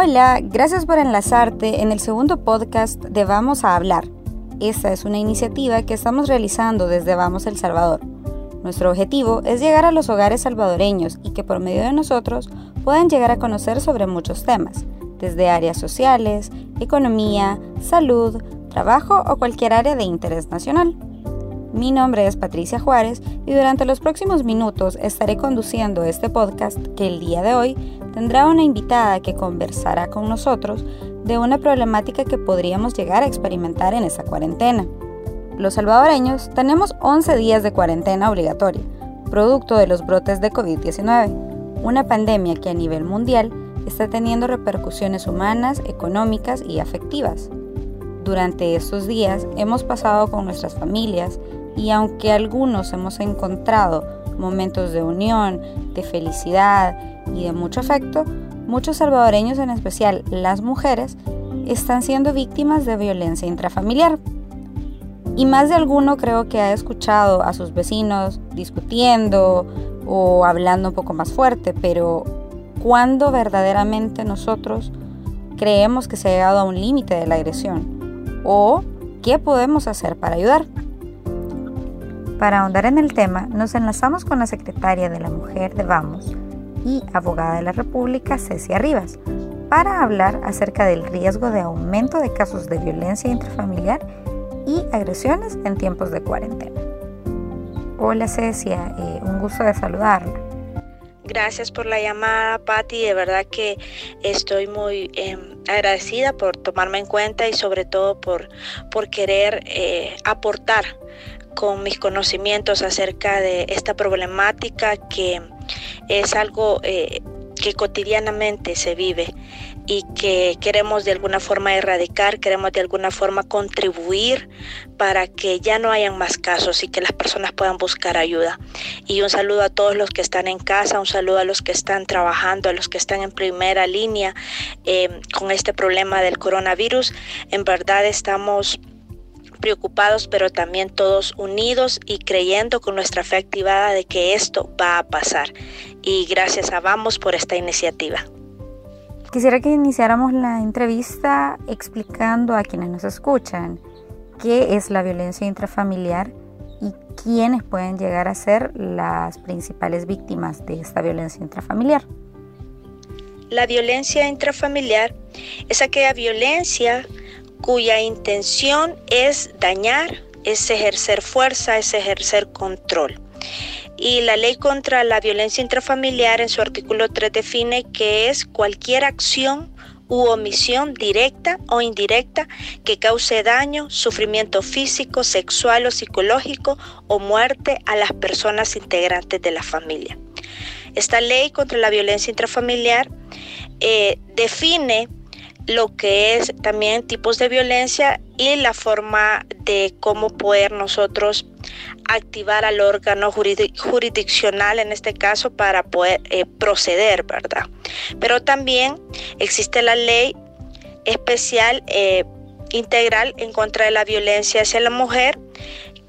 Hola, gracias por enlazarte en el segundo podcast de Vamos a Hablar. Esta es una iniciativa que estamos realizando desde Vamos El Salvador. Nuestro objetivo es llegar a los hogares salvadoreños y que por medio de nosotros puedan llegar a conocer sobre muchos temas, desde áreas sociales, economía, salud, trabajo o cualquier área de interés nacional. Mi nombre es Patricia Juárez y durante los próximos minutos estaré conduciendo este podcast que el día de hoy tendrá una invitada que conversará con nosotros de una problemática que podríamos llegar a experimentar en esa cuarentena. Los salvadoreños tenemos 11 días de cuarentena obligatoria, producto de los brotes de COVID-19, una pandemia que a nivel mundial está teniendo repercusiones humanas, económicas y afectivas. Durante estos días hemos pasado con nuestras familias y aunque algunos hemos encontrado momentos de unión, de felicidad y de mucho afecto, muchos salvadoreños, en especial las mujeres, están siendo víctimas de violencia intrafamiliar. Y más de alguno creo que ha escuchado a sus vecinos discutiendo o hablando un poco más fuerte, pero ¿cuándo verdaderamente nosotros creemos que se ha llegado a un límite de la agresión? o qué podemos hacer para ayudar. Para ahondar en el tema, nos enlazamos con la secretaria de la Mujer de Vamos y abogada de la República, Cecia Rivas, para hablar acerca del riesgo de aumento de casos de violencia intrafamiliar y agresiones en tiempos de cuarentena. Hola Cecia, eh, un gusto de saludarla. Gracias por la llamada, Patti. De verdad que estoy muy em, agradecida por tomarme en cuenta y sobre todo por, por querer eh, aportar con mis conocimientos acerca de esta problemática que es algo eh, que cotidianamente se vive y que queremos de alguna forma erradicar, queremos de alguna forma contribuir para que ya no hayan más casos y que las personas puedan buscar ayuda. Y un saludo a todos los que están en casa, un saludo a los que están trabajando, a los que están en primera línea eh, con este problema del coronavirus. En verdad estamos preocupados, pero también todos unidos y creyendo con nuestra fe activada de que esto va a pasar. Y gracias a Vamos por esta iniciativa. Quisiera que iniciáramos la entrevista explicando a quienes nos escuchan qué es la violencia intrafamiliar y quiénes pueden llegar a ser las principales víctimas de esta violencia intrafamiliar. La violencia intrafamiliar es aquella violencia cuya intención es dañar, es ejercer fuerza, es ejercer control. Y la ley contra la violencia intrafamiliar en su artículo 3 define que es cualquier acción u omisión directa o indirecta que cause daño, sufrimiento físico, sexual o psicológico o muerte a las personas integrantes de la familia. Esta ley contra la violencia intrafamiliar eh, define lo que es también tipos de violencia y la forma de cómo poder nosotros activar al órgano jurisdiccional en este caso para poder eh, proceder, ¿verdad? Pero también existe la ley especial eh, integral en contra de la violencia hacia la mujer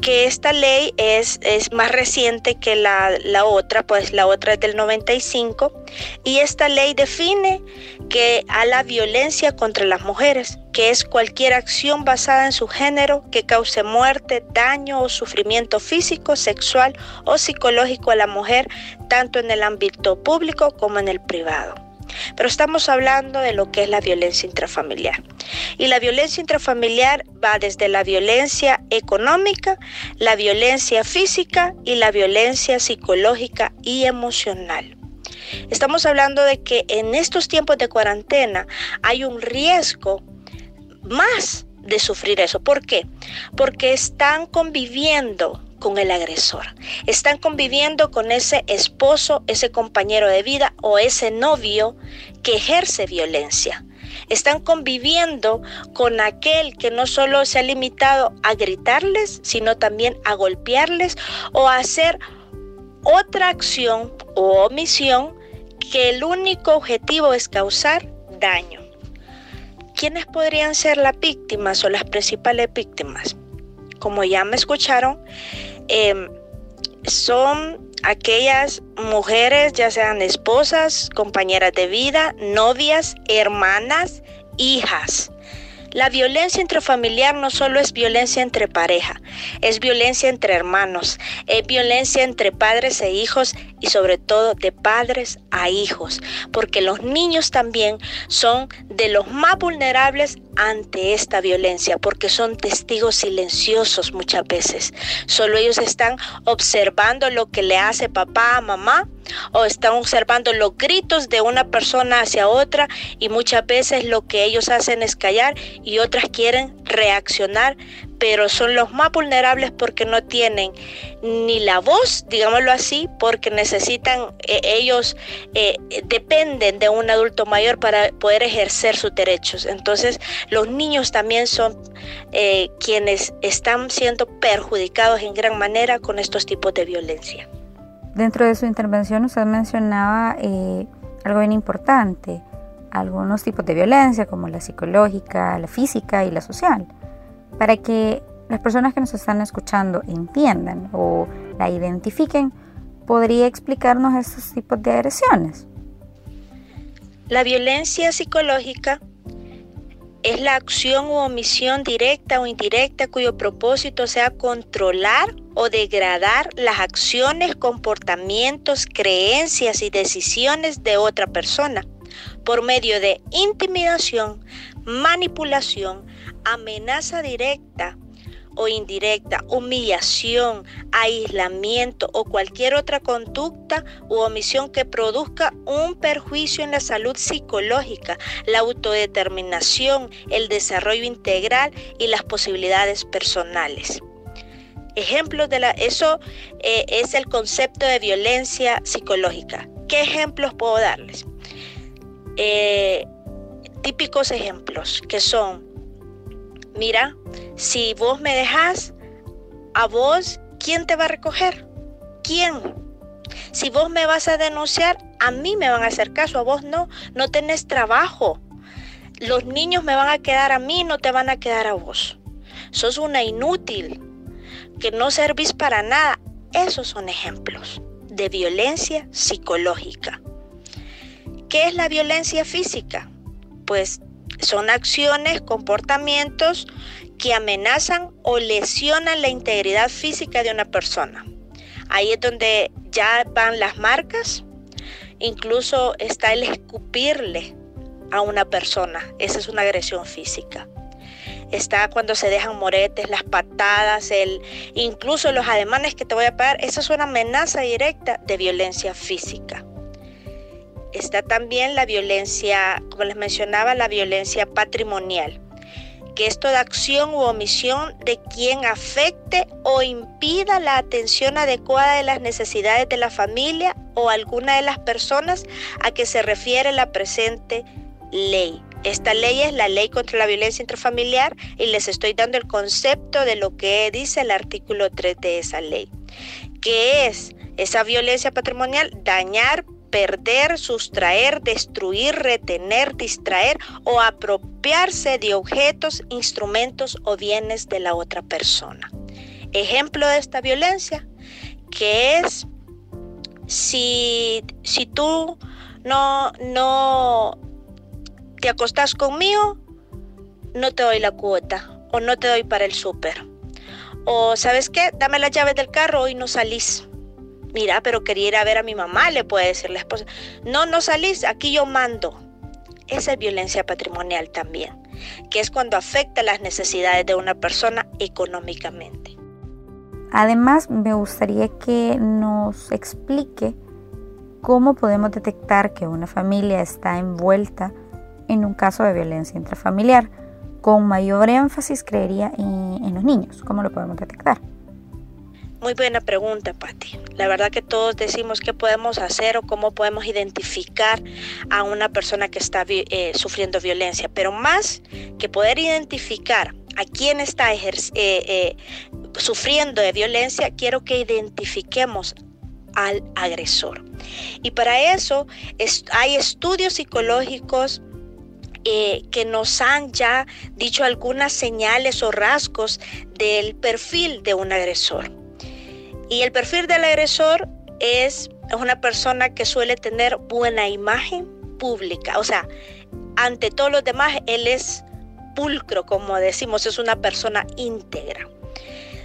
que esta ley es, es más reciente que la, la, otra, pues la otra es del 95, y esta ley define que a la violencia contra las mujeres, que es cualquier acción basada en su género que cause muerte, daño o sufrimiento físico, sexual o psicológico a la mujer, tanto en el ámbito público como en el privado. Pero estamos hablando de lo que es la violencia intrafamiliar. Y la violencia intrafamiliar va desde la violencia económica, la violencia física y la violencia psicológica y emocional. Estamos hablando de que en estos tiempos de cuarentena hay un riesgo más de sufrir eso. ¿Por qué? Porque están conviviendo con el agresor. Están conviviendo con ese esposo, ese compañero de vida o ese novio que ejerce violencia. Están conviviendo con aquel que no solo se ha limitado a gritarles, sino también a golpearles o a hacer otra acción o omisión que el único objetivo es causar daño. ¿Quiénes podrían ser las víctimas o las principales víctimas? como ya me escucharon, em, son aquellas mujeres, ya sean esposas, compañeras de vida, novias, hermanas, hijas. La violencia intrafamiliar no solo es violencia entre pareja, es violencia entre hermanos, es violencia entre padres e hijos y sobre todo de padres a hijos, porque los niños también son de los más vulnerables ante esta violencia, porque son testigos silenciosos muchas veces. Solo ellos están observando lo que le hace papá a mamá o están observando los gritos de una persona hacia otra y muchas veces lo que ellos hacen es callar y otras quieren reaccionar, pero son los más vulnerables porque no tienen ni la voz, digámoslo así, porque necesitan, eh, ellos eh, dependen de un adulto mayor para poder ejercer sus derechos. Entonces, los niños también son eh, quienes están siendo perjudicados en gran manera con estos tipos de violencia. Dentro de su intervención usted mencionaba algo bien importante, algunos tipos de violencia como la psicológica, la física y la social para que las personas que nos están escuchando entiendan o la identifiquen, ¿podría explicarnos estos tipos de agresiones? La violencia psicológica es la acción u omisión directa o indirecta cuyo propósito sea controlar o degradar las acciones, comportamientos, creencias y decisiones de otra persona por medio de intimidación, manipulación, amenaza directa o indirecta, humillación, aislamiento o cualquier otra conducta u omisión que produzca un perjuicio en la salud psicológica, la autodeterminación, el desarrollo integral y las posibilidades personales. Ejemplos de la, eso eh, es el concepto de violencia psicológica. ¿Qué ejemplos puedo darles? Eh, típicos ejemplos que son mira, si vos me dejas, a vos, ¿quién te va a recoger? ¿Quién? Si vos me vas a denunciar, a mí me van a hacer caso, a vos no, no tenés trabajo. Los niños me van a quedar a mí, no te van a quedar a vos. Sos una inútil, que no servís para nada. Esos son ejemplos de violencia psicológica. ¿Qué es la violencia física? Pues son acciones, comportamientos que amenazan o lesionan la integridad física de una persona. Ahí es donde ya van las marcas, incluso está el escupirle a una persona. Esa es una agresión física. Está cuando se dejan moretes, las patadas, el, incluso los ademanes que te voy a pagar. Esa es una amenaza directa de violencia física. Está también la violencia, como les mencionaba, la violencia patrimonial, que es toda acción u omisión de quien afecte o impida la atención adecuada de las necesidades de la familia o alguna de las personas a que se refiere la presente ley. Esta ley es la ley contra la violencia intrafamiliar y les estoy dando el concepto de lo que dice el artículo 3 de esa ley, que es esa violencia patrimonial, dañar, perder, sustraer, destruir, retener, distraer o apropiarse de objetos, instrumentos o bienes de la otra persona. Ejemplo de esta violencia, que es si, si tú no, no te acostás conmigo, no te doy la cuota o no te doy para el súper. O sabes qué, dame las llaves del carro y no salís Mira, pero quería ir a ver a mi mamá, le puede decir la esposa. No, no salís, aquí yo mando. Esa es violencia patrimonial también, que es cuando afecta las necesidades de una persona económicamente. Además, me gustaría que nos explique cómo podemos detectar que una familia está envuelta en un caso de violencia intrafamiliar. Con mayor énfasis, creería, en, en los niños. ¿Cómo lo podemos detectar? Muy buena pregunta, Patti. La verdad que todos decimos qué podemos hacer o cómo podemos identificar a una persona que está eh, sufriendo violencia, pero más que poder identificar a quién está eh, eh, sufriendo de violencia, quiero que identifiquemos al agresor. Y para eso hay estudios psicológicos que nos han ya dicho algunas señales o rasgos del perfil de un agresor. Y el perfil del agresor es, una persona que suele tener buena imagen pública, o sea, ante todos los demás, él es pulcro, como decimos, es una persona íntegra.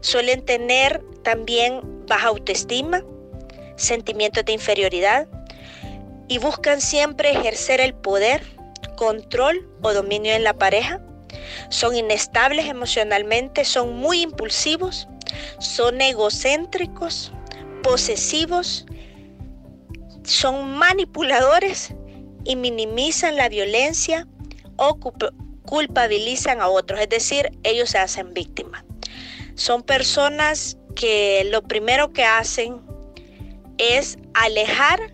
Suelen tener también baja autoestima, sentimientos de inferioridad y buscan siempre ejercer el poder, control o dominio en la pareja. Son inestables emocionalmente, son muy impulsivos, son egocéntricos, posesivos, son manipuladores y minimizan la violencia o culpabilizan a otros, es decir, ellos se hacen víctimas. Son personas que lo primero que hacen es alejar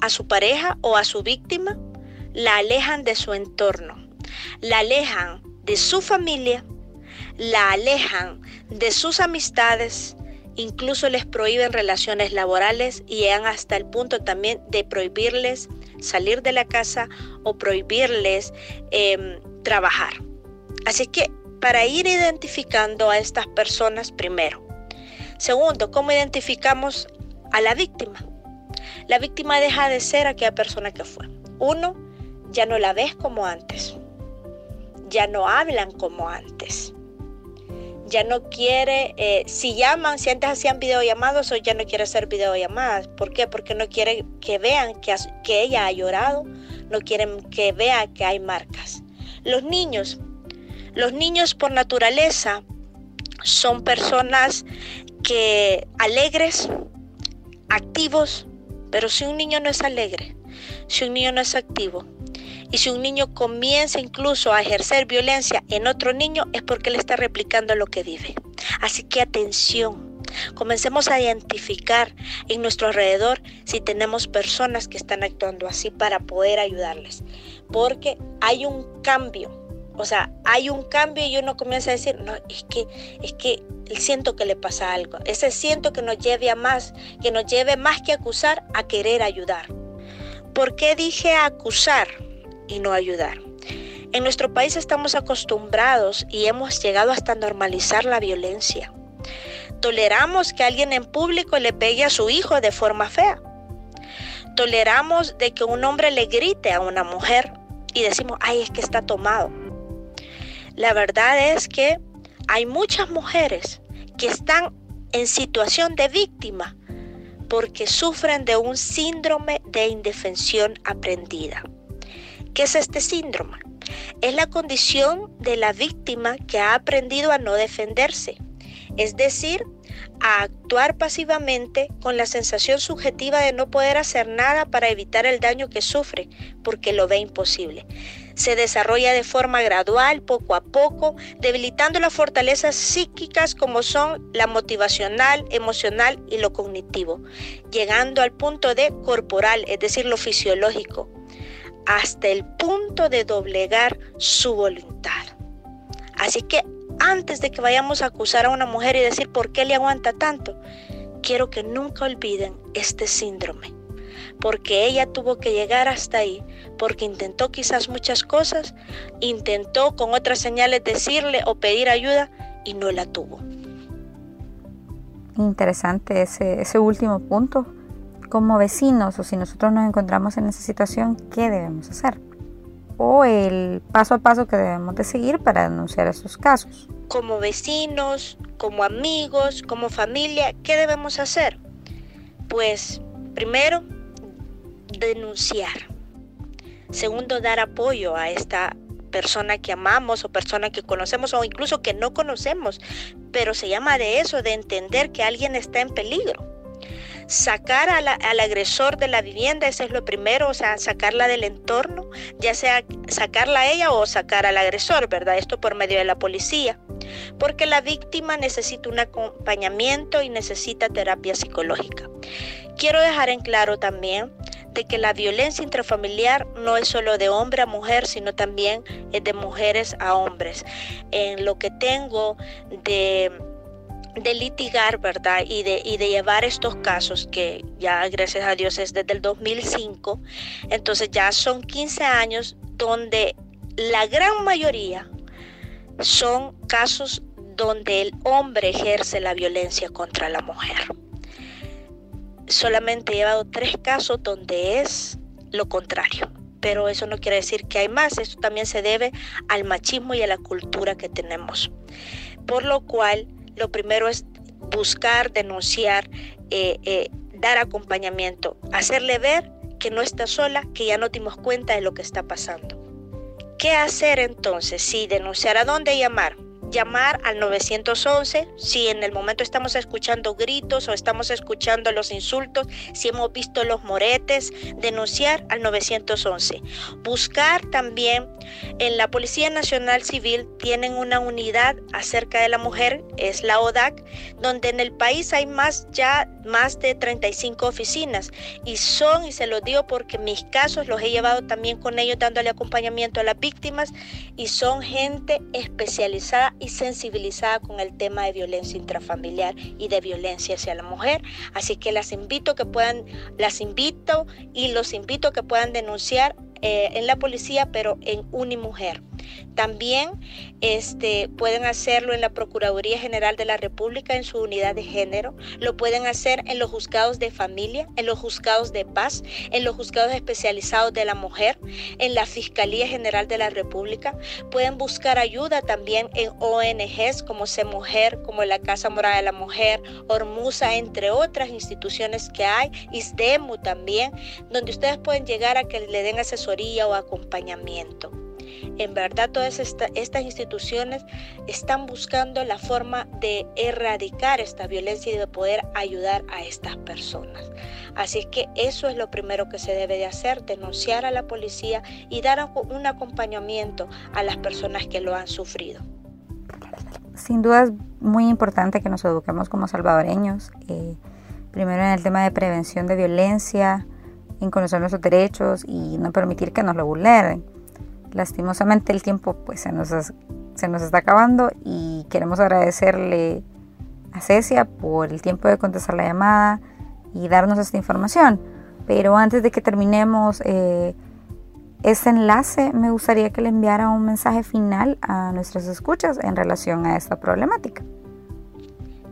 a su pareja o a su víctima, la alejan de su entorno, la alejan de su familia, la alejan de sus amistades, incluso les prohíben relaciones laborales y llegan hasta el punto también de prohibirles salir de la casa o prohibirles em, trabajar. Así que para ir identificando a estas personas primero. Segundo, ¿cómo identificamos a la víctima? La víctima deja de ser aquella persona que fue. Uno, ya no la ves como antes. Ya no hablan como antes ya no quiere, eh, si llaman, si antes hacían videollamados, hoy ya no quiere hacer videollamadas. ¿Por qué? Porque no quiere que vean que, que ella ha llorado, no quieren que vea que hay marcas. Los niños, los niños por naturaleza son personas que alegres, activos, pero si un niño no es alegre, si un niño no es activo, y si un niño comienza incluso a ejercer violencia en otro niño es porque le está replicando lo que vive. Así que atención. Comencemos a identificar en nuestro alrededor si tenemos personas que están actuando así para poder ayudarles. Porque hay un cambio. O sea, hay un cambio y uno comienza a decir, no, es que, es que siento que le pasa algo. Ese siento que nos lleve a más, que nos lleve más que acusar a querer ayudar. ¿Por qué dije acusar? Y no ayudar. En nuestro país estamos acostumbrados y hemos llegado hasta normalizar la violencia. Toleramos que alguien en público le pegue a su hijo de forma fea. Toleramos de que un hombre le grite a una mujer y decimos, ay, es que está tomado. La verdad es que hay muchas mujeres que están en situación de víctima porque sufren de un síndrome de indefensión aprendida. ¿Qué es este síndrome? Es la condición de la víctima que ha aprendido a no defenderse, es decir, a actuar pasivamente con la sensación subjetiva de no poder hacer nada para evitar el daño que sufre, porque lo ve imposible. Se desarrolla de forma gradual, poco a poco, debilitando las fortalezas psíquicas como son la motivacional, emocional y lo cognitivo, llegando al punto de corporal, es decir, lo fisiológico, hasta el punto de doblegar su voluntad. Así que antes de que vayamos a acusar a una mujer y decir por qué le aguanta tanto, quiero que nunca olviden este síndrome, porque ella tuvo que llegar hasta ahí, porque intentó quizás muchas cosas, intentó con otras señales decirle o pedir ayuda y no la tuvo. Interesante ese, ese último punto, como vecinos o si nosotros nos encontramos en esa situación, ¿qué debemos hacer? O el paso a paso que debemos de seguir para denunciar esos casos. Como vecinos, como amigos, como familia, ¿qué debemos hacer? Pues primero, denunciar. Segundo, dar apoyo a esta persona que amamos o persona que conocemos o incluso que no conocemos, pero se llama de eso, de entender que alguien está en peligro sacar al agresor de la vivienda, ese es lo primero, o sea, sacarla del entorno, ya sea sacarla a ella o sacar al agresor, ¿verdad? Esto por medio de la policía, porque la víctima necesita un acompañamiento y necesita terapia psicológica. Quiero dejar en claro también de que la violencia intrafamiliar no es solo de hombre a mujer, sino también es de mujeres a hombres. En lo que tengo de de litigar, ¿verdad? Y de, y de llevar estos casos que ya, gracias a Dios, es desde el 2005. Entonces ya son 15 años donde la gran mayoría son casos donde el hombre ejerce la violencia contra la mujer. Solamente he llevado tres casos donde es lo contrario, pero eso no quiere decir que hay más, esto también se debe al machismo y a la cultura que tenemos. Por lo cual, lo primero es buscar, denunciar, eh, eh, dar acompañamiento, hacerle ver que no está sola, que ya nos dimos cuenta de lo que está pasando. ¿Qué hacer entonces? Sí, denunciar a dónde llamar llamar al 911 si en el momento estamos escuchando gritos o estamos escuchando los insultos, si hemos visto los moretes, denunciar al 911. Buscar también en la Policía Nacional Civil tienen una unidad acerca de la mujer, es la ODAC, donde en el país hay más ya más de 35 oficinas y son, y se lo digo porque mis casos los he llevado también con ellos dándole acompañamiento a las víctimas y son gente especializada y sensibilizada con el tema de violencia intrafamiliar y de violencia hacia la mujer. Así que las invito que puedan, las invito y los invito que puedan denunciar eh, en la policía, pero en Unimujer. También este, pueden hacerlo en la Procuraduría General de la República en su unidad de género. Lo pueden hacer en los juzgados de familia, en los juzgados de paz, en los juzgados especializados de la mujer, en la Fiscalía General de la República. Pueden buscar ayuda también en ONGs como Se Mujer, como la Casa Morada de la Mujer, Hormusa, entre otras instituciones que hay, ISDEMU también, donde ustedes pueden llegar a que le den asesoría o acompañamiento. En verdad todas estas instituciones están buscando la forma de erradicar esta violencia y de poder ayudar a estas personas. Así que eso es lo primero que se debe de hacer, denunciar a la policía y dar un acompañamiento a las personas que lo han sufrido. Sin duda es muy importante que nos eduquemos como salvadoreños, eh, primero en el tema de prevención de violencia, en conocer nuestros derechos y no permitir que nos lo vulneren. Lastimosamente el tiempo pues se nos, se nos está acabando y queremos agradecerle a Cecia por el tiempo de contestar la llamada y darnos esta información. Pero antes de que terminemos eh, este enlace, me gustaría que le enviara un mensaje final a nuestras escuchas en relación a esta problemática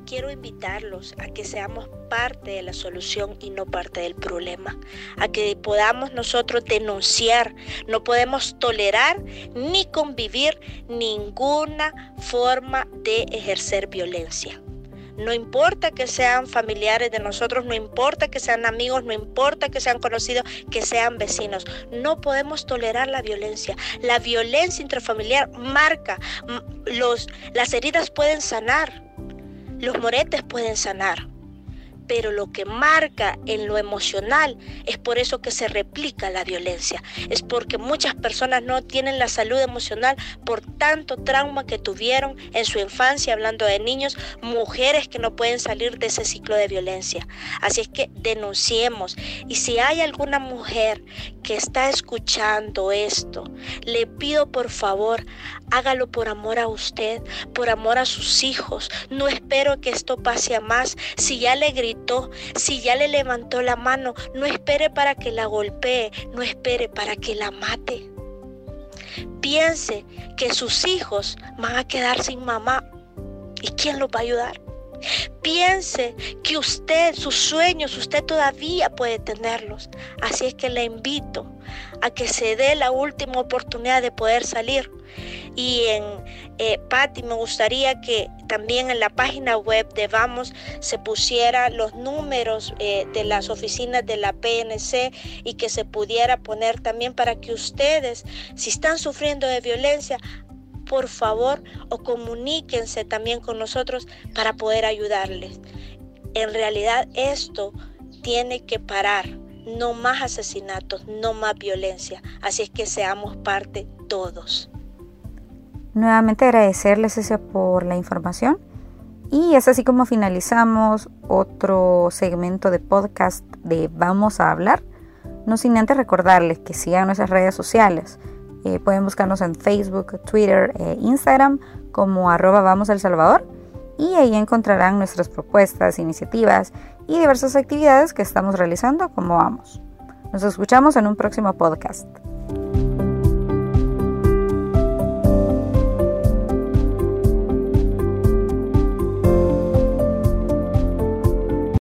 quiero invitarlos a que seamos parte de la solución y no parte del problema, a que podamos nosotros denunciar. No podemos tolerar ni convivir ninguna forma de ejercer violencia. No importa que sean familiares de nosotros, no importa que sean amigos, no importa que sean conocidos, que sean vecinos. No podemos tolerar la violencia. La violencia intrafamiliar marca, los, las heridas pueden sanar, los moretes pueden sanar, pero lo que marca en lo emocional es por eso que se replica la violencia. Es porque muchas personas no tienen la salud emocional por tanto trauma que tuvieron en su infancia, hablando de niños, mujeres que no pueden salir de ese ciclo de violencia. Así es que denunciemos. Y si hay alguna mujer que está escuchando esto, le pido por favor, hágalo por amor a usted, por amor a sus hijos. No espero que esto pase a más. Si ya le gritó, si ya le levantó la mano, no espere para que la golpee, no espere para que la mate. Piense que sus hijos van a quedar sin mamá. ¿Y quién los va a ayudar? Piense que usted, sus sueños, usted todavía puede tenerlos. Así es que le invito a que se dé la última oportunidad de poder salir. Y en eh, Patti, me gustaría que también en la página web de Vamos se pusiera los números eh, de las oficinas de la PNC y que se pudiera poner también para que ustedes, si están sufriendo de violencia, por favor o comuníquense también con nosotros para poder ayudarles. En realidad esto tiene que parar. No más asesinatos, no más violencia. Así es que seamos parte todos. Nuevamente agradecerles ese por la información. Y es así como finalizamos otro segmento de podcast de Vamos a hablar. No sin antes recordarles que sigan nuestras redes sociales. Eh, pueden buscarnos en Facebook, Twitter e Instagram como arroba Vamos Salvador y ahí encontrarán nuestras propuestas, iniciativas y diversas actividades que estamos realizando como vamos. Nos escuchamos en un próximo podcast.